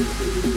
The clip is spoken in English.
thank you